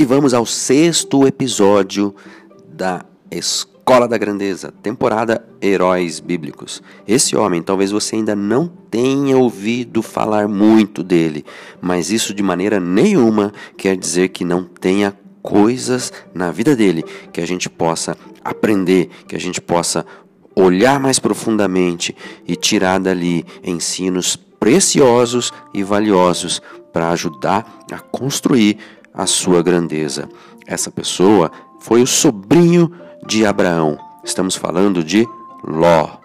E vamos ao sexto episódio da Escola da Grandeza, temporada Heróis Bíblicos. Esse homem, talvez você ainda não tenha ouvido falar muito dele, mas isso de maneira nenhuma quer dizer que não tenha coisas na vida dele que a gente possa aprender, que a gente possa olhar mais profundamente e tirar dali ensinos preciosos e valiosos para ajudar a construir a sua grandeza. Essa pessoa foi o sobrinho de Abraão. Estamos falando de Ló.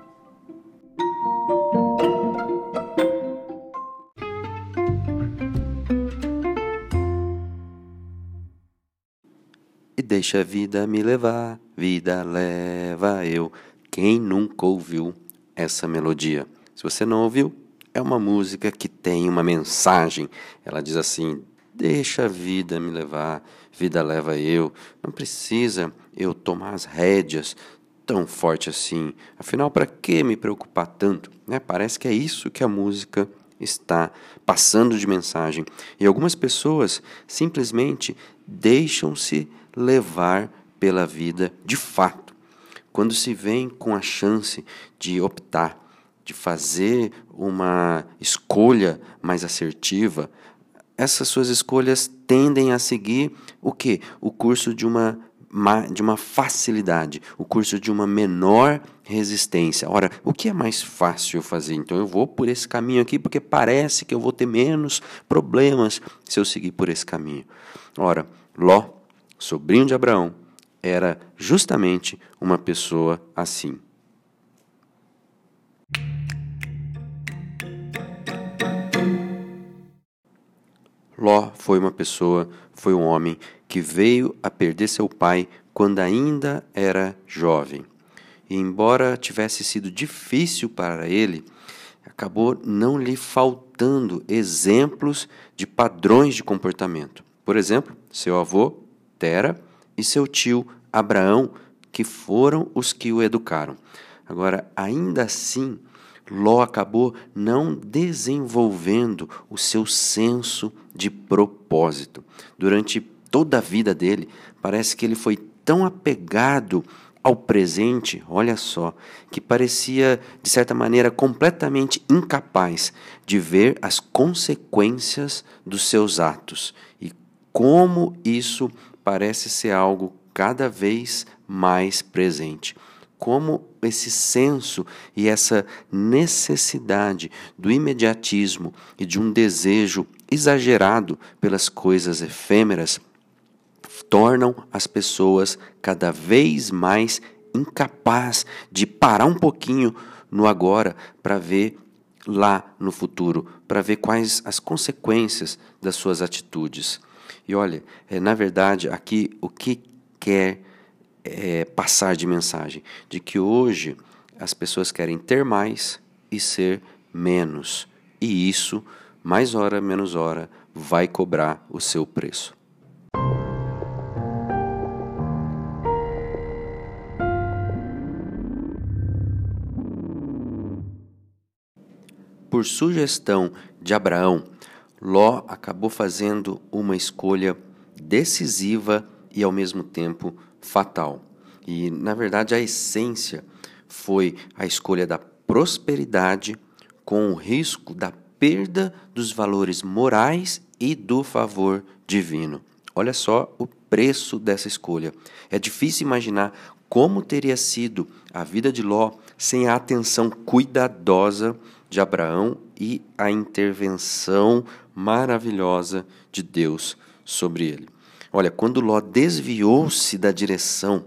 E deixa a vida me levar, vida leva eu. Quem nunca ouviu essa melodia? Se você não ouviu, é uma música que tem uma mensagem. Ela diz assim: Deixa a vida me levar, vida leva eu. Não precisa eu tomar as rédeas tão forte assim. Afinal, para que me preocupar tanto? Né? Parece que é isso que a música está passando de mensagem. E algumas pessoas simplesmente deixam-se levar pela vida de fato. Quando se vem com a chance de optar, de fazer uma escolha mais assertiva, essas suas escolhas tendem a seguir o que? O curso de uma, de uma facilidade, o curso de uma menor resistência. Ora, o que é mais fácil fazer? Então eu vou por esse caminho aqui porque parece que eu vou ter menos problemas se eu seguir por esse caminho. Ora, Ló, sobrinho de Abraão, era justamente uma pessoa assim. Ló foi uma pessoa, foi um homem que veio a perder seu pai quando ainda era jovem. E embora tivesse sido difícil para ele, acabou não lhe faltando exemplos de padrões de comportamento. Por exemplo, seu avô, Tera, e seu tio, Abraão, que foram os que o educaram. Agora, ainda assim, Ló acabou não desenvolvendo o seu senso de propósito. Durante toda a vida dele, parece que ele foi tão apegado ao presente, olha só, que parecia, de certa maneira, completamente incapaz de ver as consequências dos seus atos e como isso parece ser algo cada vez mais presente como esse senso e essa necessidade do imediatismo e de um desejo exagerado pelas coisas efêmeras tornam as pessoas cada vez mais incapazes de parar um pouquinho no agora para ver lá no futuro, para ver quais as consequências das suas atitudes. E olha, é, na verdade, aqui o que quer é, passar de mensagem de que hoje as pessoas querem ter mais e ser menos. E isso mais hora menos hora vai cobrar o seu preço. Por sugestão de Abraão, Ló acabou fazendo uma escolha decisiva e ao mesmo tempo fatal. E, na verdade, a essência foi a escolha da prosperidade com o risco da perda dos valores morais e do favor divino. Olha só o preço dessa escolha. É difícil imaginar como teria sido a vida de Ló sem a atenção cuidadosa de Abraão e a intervenção maravilhosa de Deus sobre ele. Olha, quando Ló desviou-se da direção,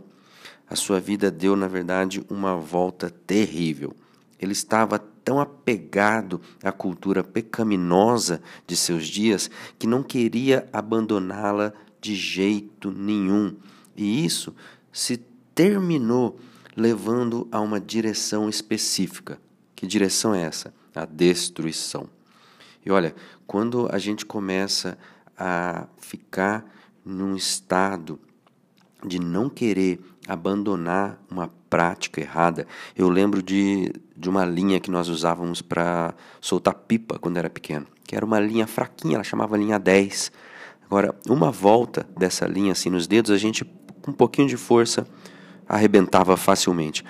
a sua vida deu, na verdade, uma volta terrível. Ele estava tão apegado à cultura pecaminosa de seus dias que não queria abandoná-la de jeito nenhum. E isso se terminou levando a uma direção específica. Que direção é essa? A destruição. E olha, quando a gente começa a ficar num estado de não querer abandonar uma prática errada. Eu lembro de, de uma linha que nós usávamos para soltar pipa quando era pequeno, que era uma linha fraquinha, ela chamava linha 10. Agora, uma volta dessa linha assim nos dedos, a gente com um pouquinho de força arrebentava facilmente.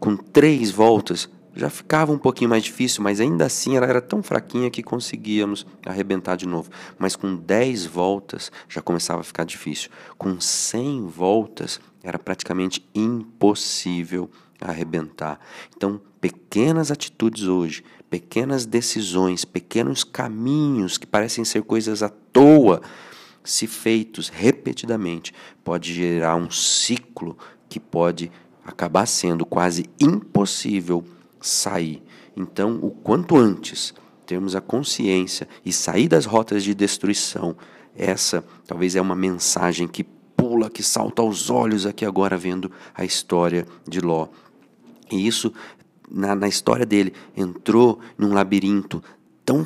Com três voltas, já ficava um pouquinho mais difícil, mas ainda assim ela era tão fraquinha que conseguíamos arrebentar de novo. Mas com 10 voltas já começava a ficar difícil. Com 100 voltas era praticamente impossível arrebentar. Então, pequenas atitudes hoje, pequenas decisões, pequenos caminhos que parecem ser coisas à toa, se feitos repetidamente, pode gerar um ciclo que pode acabar sendo quase impossível sair. Então, o quanto antes termos a consciência e sair das rotas de destruição, essa talvez é uma mensagem que pula, que salta aos olhos aqui agora vendo a história de Ló. E isso, na, na história dele, entrou num labirinto tão,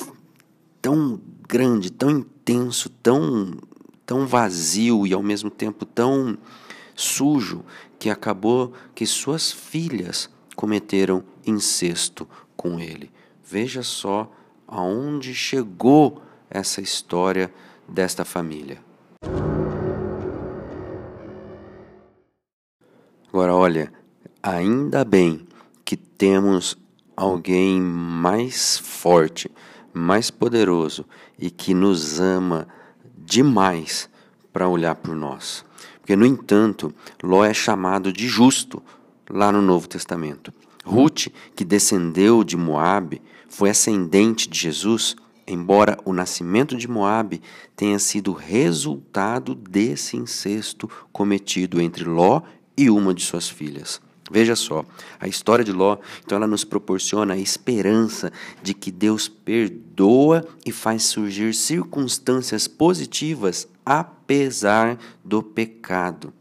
tão grande, tão intenso, tão, tão vazio e ao mesmo tempo tão sujo, que acabou que suas filhas cometeram incesto com ele. Veja só aonde chegou essa história desta família. Agora, olha, ainda bem que temos alguém mais forte, mais poderoso e que nos ama demais para olhar por nós. Porque, no entanto, Ló é chamado de justo lá no Novo Testamento. Ruth, que descendeu de Moabe, foi ascendente de Jesus, embora o nascimento de Moabe tenha sido resultado desse incesto cometido entre Ló e uma de suas filhas. Veja só, a história de Ló, então ela nos proporciona a esperança de que Deus perdoa e faz surgir circunstâncias positivas apesar do pecado.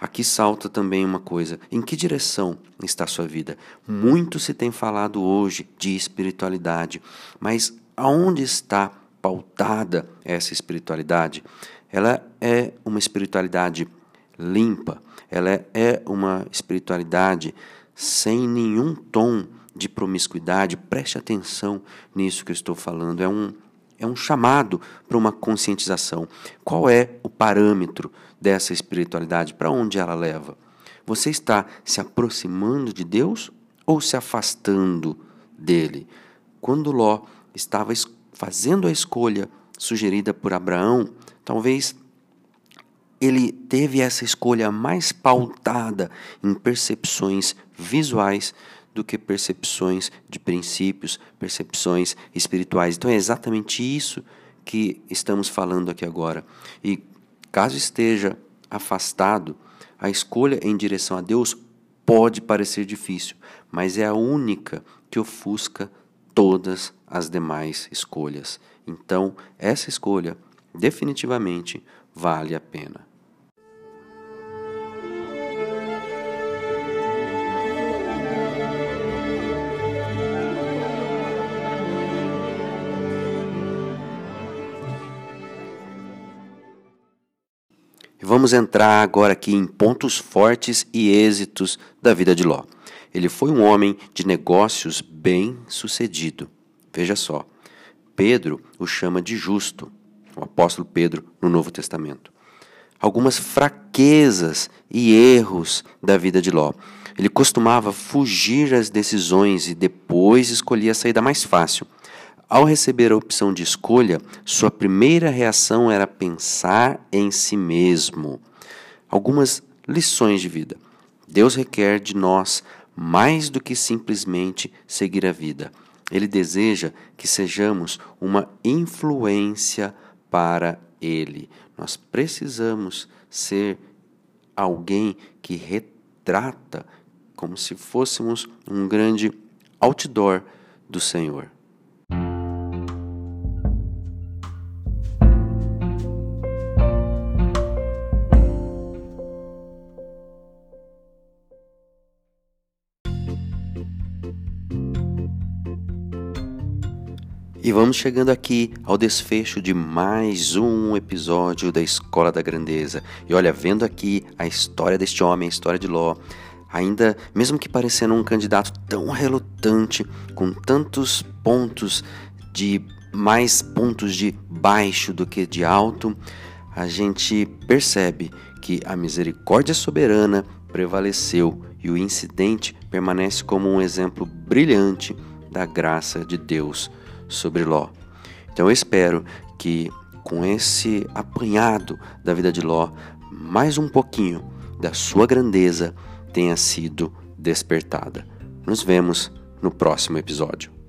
Aqui salta também uma coisa: em que direção está sua vida? Muito se tem falado hoje de espiritualidade, mas aonde está pautada essa espiritualidade? Ela é uma espiritualidade limpa, ela é uma espiritualidade sem nenhum tom de promiscuidade. Preste atenção nisso que eu estou falando. É um, é um chamado para uma conscientização. Qual é o parâmetro dessa espiritualidade? Para onde ela leva? Você está se aproximando de Deus ou se afastando dele? Quando Ló estava fazendo a escolha sugerida por Abraão, talvez ele teve essa escolha mais pautada em percepções visuais do que percepções de princípios, percepções espirituais. Então é exatamente isso que estamos falando aqui agora. E caso esteja afastado, a escolha em direção a Deus pode parecer difícil, mas é a única que ofusca todas as demais escolhas. Então, essa escolha definitivamente vale a pena. Vamos entrar agora aqui em pontos fortes e êxitos da vida de Ló. Ele foi um homem de negócios bem sucedido. Veja só, Pedro o chama de justo, o apóstolo Pedro no Novo Testamento. Algumas fraquezas e erros da vida de Ló. Ele costumava fugir às decisões e depois escolhia a saída mais fácil. Ao receber a opção de escolha, sua primeira reação era pensar em si mesmo. Algumas lições de vida. Deus requer de nós mais do que simplesmente seguir a vida. Ele deseja que sejamos uma influência para Ele. Nós precisamos ser alguém que retrata como se fôssemos um grande outdoor do Senhor. E vamos chegando aqui ao desfecho de mais um episódio da Escola da Grandeza. E olha, vendo aqui a história deste homem, a história de Ló, ainda, mesmo que parecendo um candidato tão relutante, com tantos pontos de mais pontos de baixo do que de alto, a gente percebe que a misericórdia soberana prevaleceu e o incidente permanece como um exemplo brilhante da graça de Deus sobre Ló. Então eu espero que com esse apanhado da vida de Ló, mais um pouquinho da sua grandeza tenha sido despertada. Nos vemos no próximo episódio.